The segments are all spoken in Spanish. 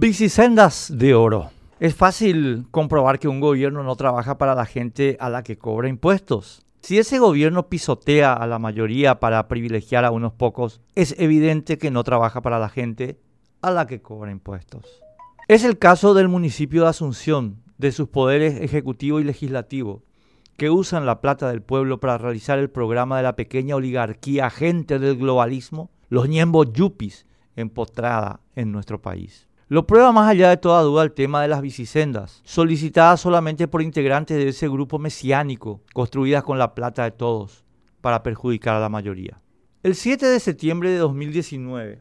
Bicisendas de oro. Es fácil comprobar que un gobierno no trabaja para la gente a la que cobra impuestos. Si ese gobierno pisotea a la mayoría para privilegiar a unos pocos, es evidente que no trabaja para la gente a la que cobra impuestos. Es el caso del municipio de Asunción, de sus poderes ejecutivo y legislativo, que usan la plata del pueblo para realizar el programa de la pequeña oligarquía agente del globalismo, los ñembos yupis, empotrada en nuestro país. Lo prueba más allá de toda duda el tema de las bicisendas, solicitadas solamente por integrantes de ese grupo mesiánico, construidas con la plata de todos, para perjudicar a la mayoría. El 7 de septiembre de 2019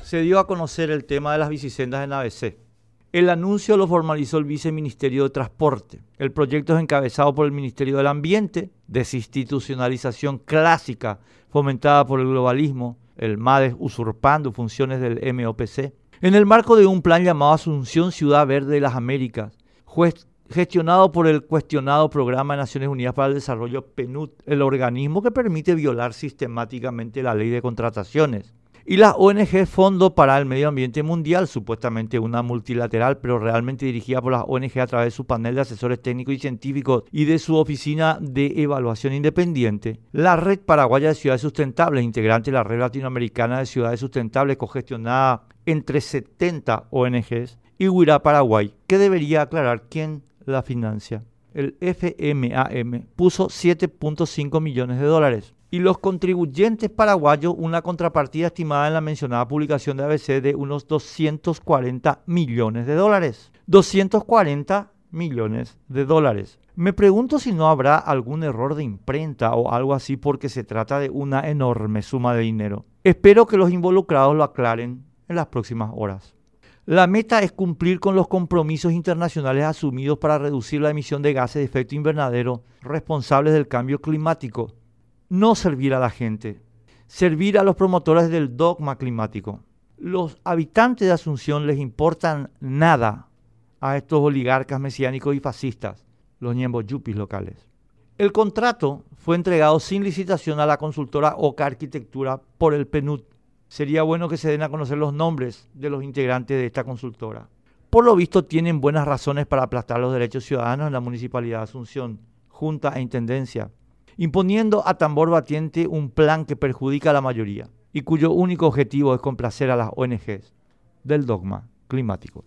se dio a conocer el tema de las bicisendas en ABC. El anuncio lo formalizó el Viceministerio de Transporte. El proyecto es encabezado por el Ministerio del Ambiente, desinstitucionalización clásica fomentada por el globalismo, el MADES usurpando funciones del MOPC en el marco de un plan llamado Asunción Ciudad Verde de las Américas, gestionado por el cuestionado Programa de Naciones Unidas para el Desarrollo PNUD, el organismo que permite violar sistemáticamente la ley de contrataciones. Y la ONG Fondo para el Medio Ambiente Mundial, supuestamente una multilateral, pero realmente dirigida por las ONG a través de su panel de asesores técnicos y científicos y de su oficina de evaluación independiente. La Red Paraguaya de Ciudades Sustentables, integrante de la Red Latinoamericana de Ciudades Sustentables, cogestionada entre 70 ONGs, y Huirá Paraguay, que debería aclarar quién la financia. El FMAM puso 7.5 millones de dólares y los contribuyentes paraguayos una contrapartida estimada en la mencionada publicación de ABC de unos 240 millones de dólares. 240 millones de dólares. Me pregunto si no habrá algún error de imprenta o algo así porque se trata de una enorme suma de dinero. Espero que los involucrados lo aclaren en las próximas horas. La meta es cumplir con los compromisos internacionales asumidos para reducir la emisión de gases de efecto invernadero responsables del cambio climático no servir a la gente, servir a los promotores del dogma climático. Los habitantes de Asunción les importan nada a estos oligarcas mesiánicos y fascistas, los ñembos yupis locales. El contrato fue entregado sin licitación a la consultora Oca Arquitectura por el PNUD. Sería bueno que se den a conocer los nombres de los integrantes de esta consultora. Por lo visto tienen buenas razones para aplastar los derechos ciudadanos en la Municipalidad de Asunción, Junta e Intendencia imponiendo a tambor batiente un plan que perjudica a la mayoría y cuyo único objetivo es complacer a las ONGs del dogma climático.